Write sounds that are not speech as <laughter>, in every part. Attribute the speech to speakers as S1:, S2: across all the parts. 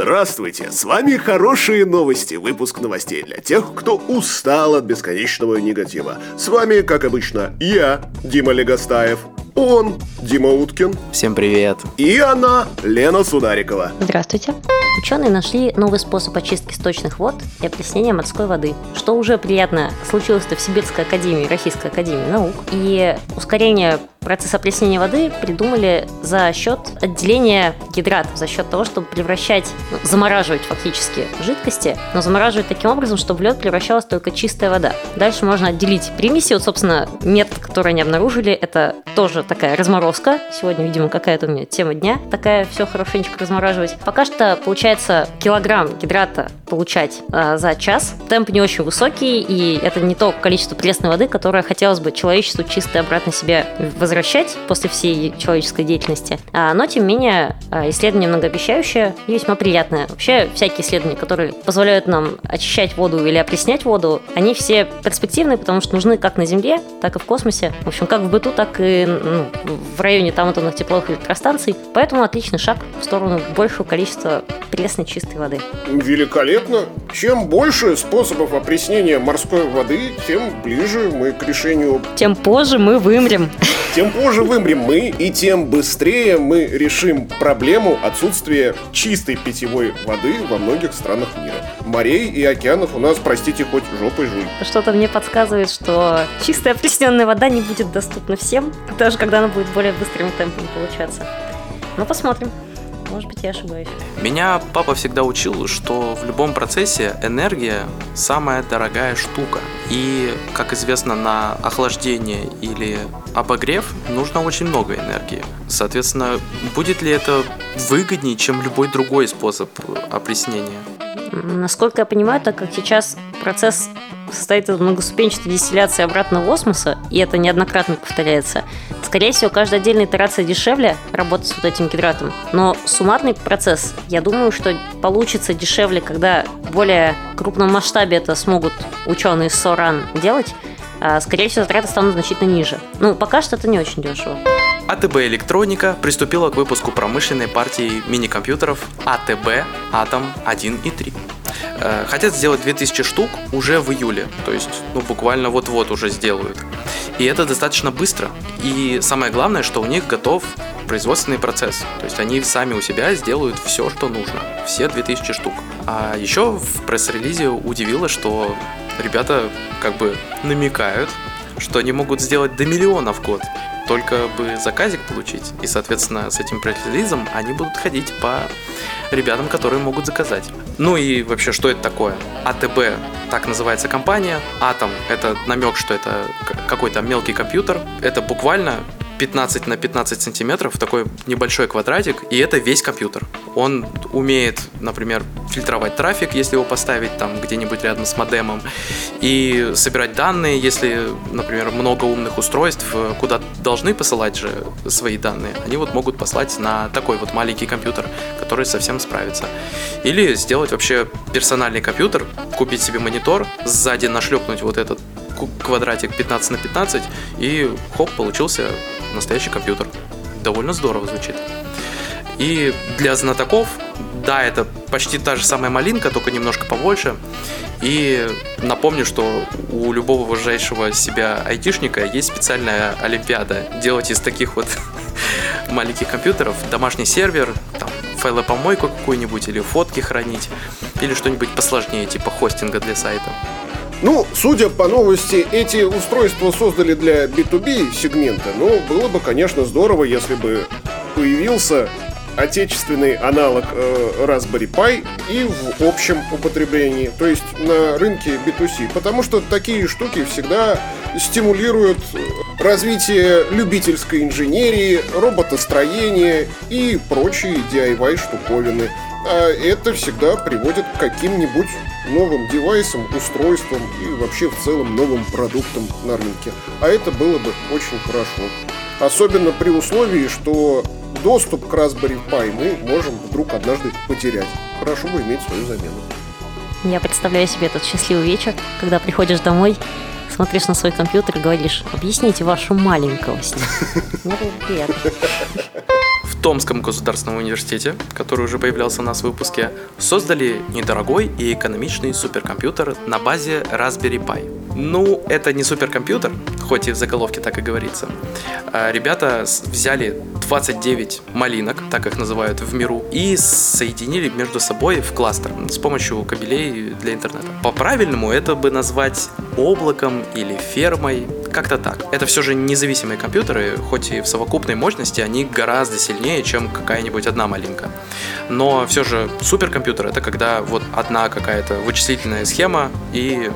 S1: Здравствуйте, с вами хорошие новости, выпуск новостей для тех, кто устал от бесконечного негатива. С вами, как обычно, я, Дима Легостаев, он, Дима Уткин.
S2: Всем привет.
S1: И она, Лена Сударикова.
S3: Здравствуйте. Ученые нашли новый способ очистки сточных вод и опреснения морской воды, что уже приятно случилось-то в Сибирской академии, Российской академии наук. И ускорение процесс опреснения воды придумали за счет отделения гидратов, за счет того, чтобы превращать, ну, замораживать фактически жидкости, но замораживать таким образом, чтобы в лед превращалась только чистая вода. Дальше можно отделить примеси. Вот, собственно, метод, который они обнаружили, это тоже такая разморозка. Сегодня, видимо, какая-то у меня тема дня. Такая все хорошенечко размораживать. Пока что получается килограмм гидрата получать э, за час. Темп не очень высокий, и это не то количество пресной воды, которое хотелось бы человечеству чисто обратно себе возвращать после всей человеческой деятельности. А, но, тем не менее, а, исследование многообещающее и весьма приятное. Вообще, всякие исследования, которые позволяют нам очищать воду или опреснять воду, они все перспективные, потому что нужны как на Земле, так и в космосе. В общем, как в быту, так и ну, в районе там атомных тепловых электростанций. Поэтому отличный шаг в сторону большего количества пресной чистой воды.
S1: Великолепно. Чем больше способов опреснения морской воды, тем ближе мы к решению...
S3: Тем позже мы вымрем. <laughs>
S1: Тем позже вымрем мы, и тем быстрее мы решим проблему отсутствия чистой питьевой воды во многих странах мира. Морей и океанов у нас, простите, хоть жопой жуй.
S3: Что-то мне подсказывает, что чистая опресненная вода не будет доступна всем, даже когда она будет более быстрым темпом получаться. Ну, посмотрим. Может быть, я ошибаюсь.
S2: Меня папа всегда учил, что в любом процессе энергия самая дорогая штука. И, как известно, на охлаждение или обогрев нужно очень много энергии. Соответственно, будет ли это выгоднее, чем любой другой способ опреснения?
S3: Насколько я понимаю, так как сейчас процесс состоит из многоступенчатой дистилляции обратного осмоса, и это неоднократно повторяется, скорее всего, каждая отдельная итерация дешевле работать с вот этим гидратом. Но суммарный процесс, я думаю, что получится дешевле, когда в более крупном масштабе это смогут ученые СОРАН делать, а, скорее всего, затраты станут значительно ниже. Ну, пока что это не очень дешево.
S2: АТБ Электроника приступила к выпуску промышленной партии мини-компьютеров АТБ Атом 1 и 3. Э, хотят сделать 2000 штук уже в июле, то есть ну, буквально вот-вот уже сделают. И это достаточно быстро. И самое главное, что у них готов производственный процесс. То есть они сами у себя сделают все, что нужно. Все 2000 штук. А еще в пресс-релизе удивило, что ребята как бы намекают, что они могут сделать до миллиона в год только бы заказик получить. И, соответственно, с этим пресс-релизом они будут ходить по ребятам, которые могут заказать. Ну и вообще, что это такое? АТБ, так называется компания. Атом – это намек, что это какой-то мелкий компьютер. Это буквально 15 на 15 сантиметров, такой небольшой квадратик, и это весь компьютер. Он умеет, например, фильтровать трафик, если его поставить там где-нибудь рядом с модемом, и собирать данные, если, например, много умных устройств, э, куда должны посылать же свои данные, они вот могут послать на такой вот маленький компьютер, который совсем справится. Или сделать вообще персональный компьютер, купить себе монитор, сзади нашлепнуть вот этот квадратик 15 на 15, и хоп, получился настоящий компьютер. Довольно здорово звучит. И для знатоков, да, это почти та же самая малинка, только немножко побольше. И напомню, что у любого уважающего себя айтишника есть специальная олимпиада. Делать из таких вот <laughs> маленьких компьютеров домашний сервер, там, файлопомойку какую-нибудь, или фотки хранить, или что-нибудь посложнее, типа хостинга для сайта.
S1: Ну, судя по новости, эти устройства создали для B2B сегмента, но было бы, конечно, здорово, если бы появился отечественный аналог э, Raspberry Pi и в общем употреблении, то есть на рынке B2C, потому что такие штуки всегда стимулируют развитие любительской инженерии, роботостроения и прочие DIY штуковины. А это всегда приводит к каким-нибудь новым девайсам, устройствам и вообще в целом новым продуктам на рынке. А это было бы очень хорошо. Особенно при условии, что доступ к Raspberry Pi мы можем вдруг однажды потерять. Хорошо бы иметь свою замену.
S3: Я представляю себе этот счастливый вечер, когда приходишь домой, смотришь на свой компьютер и говоришь, объясните вашу маленькость.
S2: В Томском государственном университете, который уже появлялся у нас в выпуске, создали недорогой и экономичный суперкомпьютер на базе Raspberry Pi. Ну, это не суперкомпьютер, хоть и в заголовке так и говорится. А ребята взяли 29 малинок, так их называют в миру, и соединили между собой в кластер с помощью кабелей для интернета. По-правильному это бы назвать облаком или фермой, как-то так. Это все же независимые компьютеры, хоть и в совокупной мощности они гораздо сильнее, чем какая-нибудь одна малинка. Но все же суперкомпьютер это когда вот одна какая-то вычислительная схема и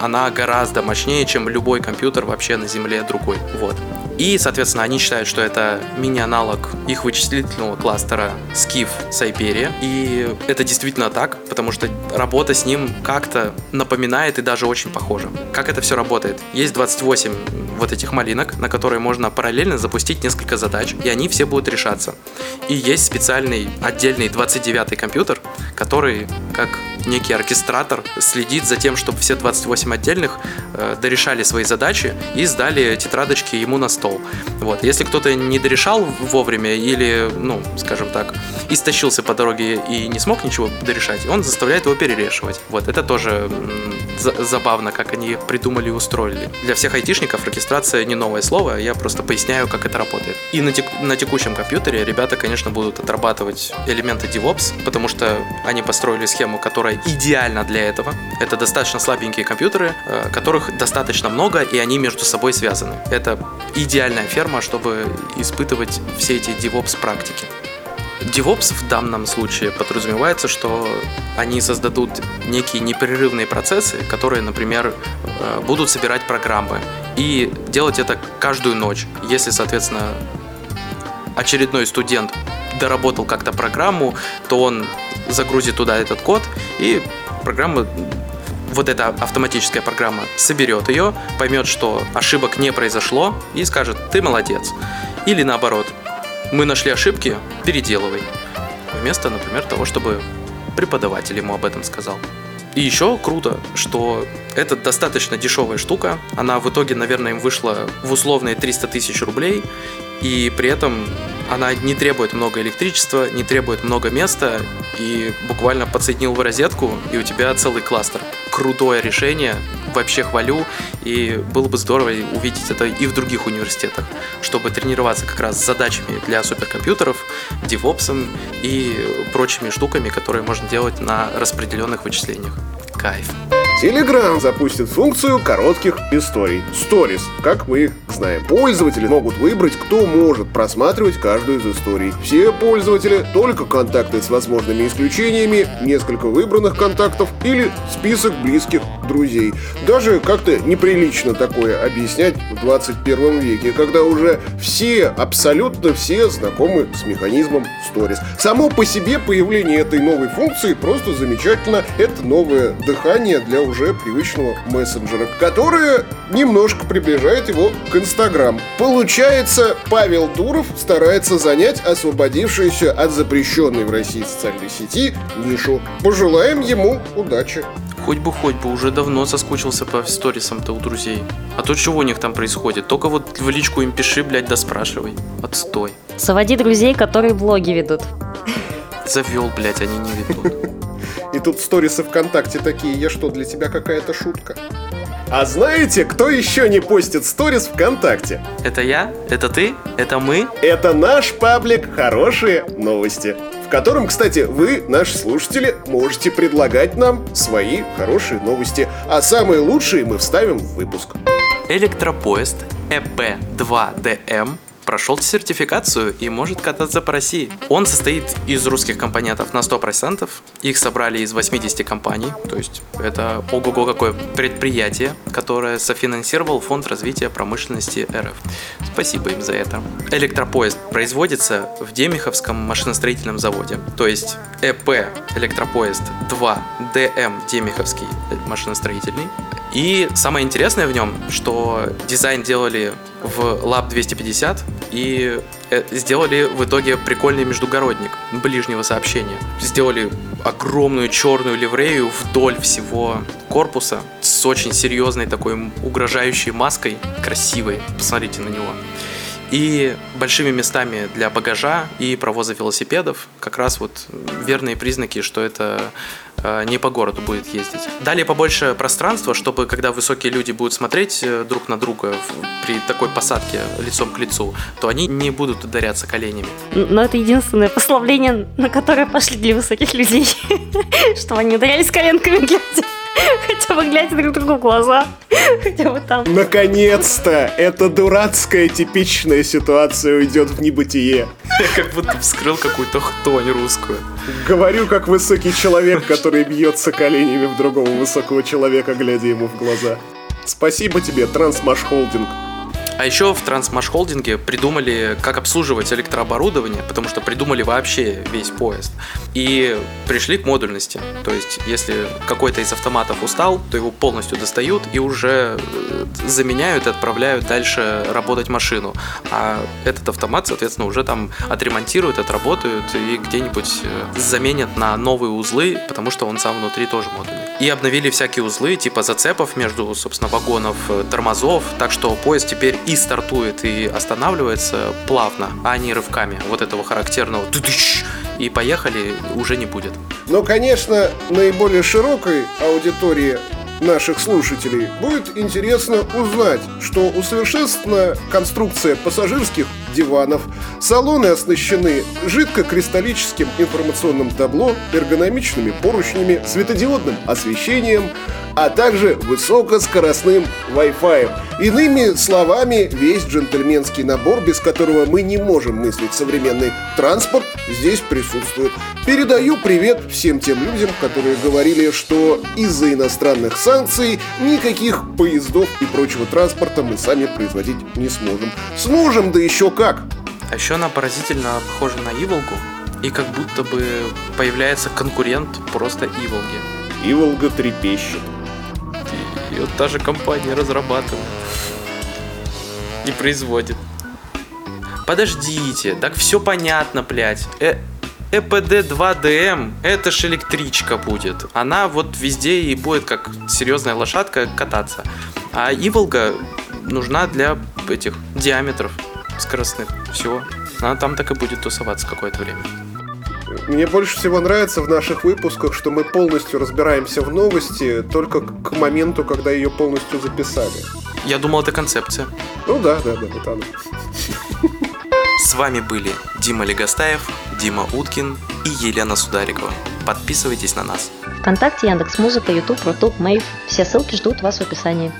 S2: она гораздо мощнее, чем любой компьютер вообще на Земле другой. Вот. И, соответственно, они считают, что это мини-аналог их вычислительного кластера Skiff Siberia. И это действительно так, потому что работа с ним как-то напоминает и даже очень похожа. Как это все работает? Есть 28 вот этих малинок, на которые можно параллельно запустить несколько задач, и они все будут решаться. И есть специальный отдельный 29-й компьютер, который, как некий оркестратор, следит за тем, чтобы все 28 отдельных э, дорешали свои задачи и сдали тетрадочки ему на стол. Вот. Если кто-то не дорешал вовремя или, ну, скажем так, истощился по дороге и не смог ничего дорешать, он заставляет его перерешивать. Вот. Это тоже забавно, как они придумали и устроили. Для всех айтишников регистрация не новое слово, я просто поясняю, как это работает. И на, тек на текущем компьютере ребята, конечно, будут отрабатывать элементы DevOps, потому что они построили схему, которая идеальна для этого. Это достаточно слабенькие компьютеры, э, которых достаточно много, и они между собой связаны. Это идеальная ферма, чтобы испытывать все эти DevOps практики. DevOps в данном случае подразумевается, что они создадут некие непрерывные процессы, которые, например, э, будут собирать программы и делать это каждую ночь. Если, соответственно, очередной студент доработал как-то программу, то он загрузит туда этот код, и программа вот эта автоматическая программа соберет ее, поймет, что ошибок не произошло и скажет «ты молодец». Или наоборот, мы нашли ошибки, переделывай. Вместо, например, того, чтобы преподаватель ему об этом сказал. И еще круто, что это достаточно дешевая штука. Она в итоге, наверное, им вышла в условные 300 тысяч рублей. И при этом она не требует много электричества, не требует много места. И буквально подсоединил в розетку, и у тебя целый кластер. Крутое решение, вообще хвалю. И было бы здорово увидеть это и в других университетах, чтобы тренироваться как раз с задачами для суперкомпьютеров, девопсом и прочими штуками, которые можно делать на распределенных вычислениях. Кайф.
S1: Telegram запустит функцию коротких историй. Stories, как мы их знаем. Пользователи могут выбрать, кто может просматривать каждую из историй. Все пользователи, только контакты с возможными исключениями, несколько выбранных контактов или список близких друзей. Даже как-то неприлично такое объяснять в 21 веке, когда уже все, абсолютно все знакомы с механизмом Stories. Само по себе появление этой новой функции просто замечательно. Это новое дыхание для уже привычного мессенджера, которое немножко приближает его к Инстаграм. Получается, Павел Дуров старается занять освободившуюся от запрещенной в России социальной сети нишу. Пожелаем ему удачи.
S2: Хоть бы, хоть бы, уже давно соскучился по сторисам-то у друзей. А то чего у них там происходит? Только вот в личку им пиши, блядь, да спрашивай. Отстой.
S3: Заводи друзей, которые блоги ведут.
S2: Завел, блядь, они не ведут.
S1: И тут сторисы ВКонтакте такие, я что, для тебя какая-то шутка? А знаете, кто еще не постит сторис ВКонтакте?
S2: Это я? Это ты? Это мы?
S1: Это наш паблик «Хорошие новости», в котором, кстати, вы, наши слушатели, можете предлагать нам свои хорошие новости, а самые лучшие мы вставим в выпуск.
S2: Электропоезд ЭП-2ДМ прошел сертификацию и может кататься по России. Он состоит из русских компонентов на 100%. Их собрали из 80 компаний. То есть это ого-го какое предприятие, которое софинансировал Фонд развития промышленности РФ. Спасибо им за это. Электропоезд производится в Демиховском машиностроительном заводе. То есть ЭП Электропоезд 2 ДМ Демиховский машиностроительный и самое интересное в нем, что дизайн делали в Lab 250 и э, сделали в итоге прикольный междугородник ближнего сообщения. Сделали огромную черную ливрею вдоль всего корпуса с очень серьезной такой угрожающей маской, красивой. Посмотрите на него. И большими местами для багажа и провоза велосипедов. Как раз вот верные признаки, что это э, не по городу будет ездить. Далее побольше пространства, чтобы когда высокие люди будут смотреть э, друг на друга при такой посадке лицом к лицу, то они не будут ударяться коленями.
S3: Но это единственное послабление, на которое пошли для высоких людей, <laughs> чтобы они ударялись коленками глядя. <laughs> Хотя бы глядя друг другу в глаза. <laughs> Хотя бы там.
S1: Наконец-то! Эта дурацкая типичная ситуация уйдет в небытие.
S2: Я как будто вскрыл какую-то хтонь русскую.
S1: Говорю, как высокий человек, который бьется коленями в другого высокого человека, глядя ему в глаза. Спасибо тебе, Трансмаш Холдинг.
S2: А еще в Трансмаш Холдинге придумали, как обслуживать электрооборудование, потому что придумали вообще весь поезд. И пришли к модульности. То есть, если какой-то из автоматов устал, то его полностью достают и уже э, заменяют и отправляют дальше работать машину. А этот автомат, соответственно, уже там отремонтируют, отработают и где-нибудь э, заменят на новые узлы, потому что он сам внутри тоже модульный. И обновили всякие узлы, типа зацепов между, собственно, вагонов, э, тормозов, так что поезд теперь и стартует, и останавливается плавно, а не рывками вот этого характерного и поехали уже не будет.
S1: Но, конечно, наиболее широкой аудитории наших слушателей будет интересно узнать, что усовершенствована конструкция пассажирских диванов, салоны оснащены жидкокристаллическим информационным табло, эргономичными поручнями, светодиодным освещением, а также высокоскоростным Wi-Fi. Иными словами, весь джентльменский набор, без которого мы не можем мыслить современный транспорт, здесь присутствует. Передаю привет всем тем людям, которые говорили, что из-за иностранных санкций никаких поездов и прочего транспорта мы сами производить не сможем. Сможем, да еще как!
S2: А еще она поразительно похожа на Иволгу, и как будто бы появляется конкурент просто Иволги.
S1: Иволга трепещет.
S2: И вот та же компания разрабатывает и производит. Подождите, так все понятно, блядь. Э, ЭПД 2ДМ, это ж электричка будет. Она вот везде и будет как серьезная лошадка кататься. А Иволга нужна для этих диаметров скоростных. Все. Она там так и будет тусоваться какое-то время.
S1: Мне больше всего нравится в наших выпусках, что мы полностью разбираемся в новости только к моменту, когда ее полностью записали.
S2: Я думал, это концепция.
S1: Ну да, да, да, вот она.
S2: С вами были Дима Легостаев, Дима Уткин и Елена Сударикова. Подписывайтесь на нас.
S3: ВКонтакте, Яндекс.Музыка, Ютуб, Рутуб, Мейв. Все ссылки ждут вас в описании.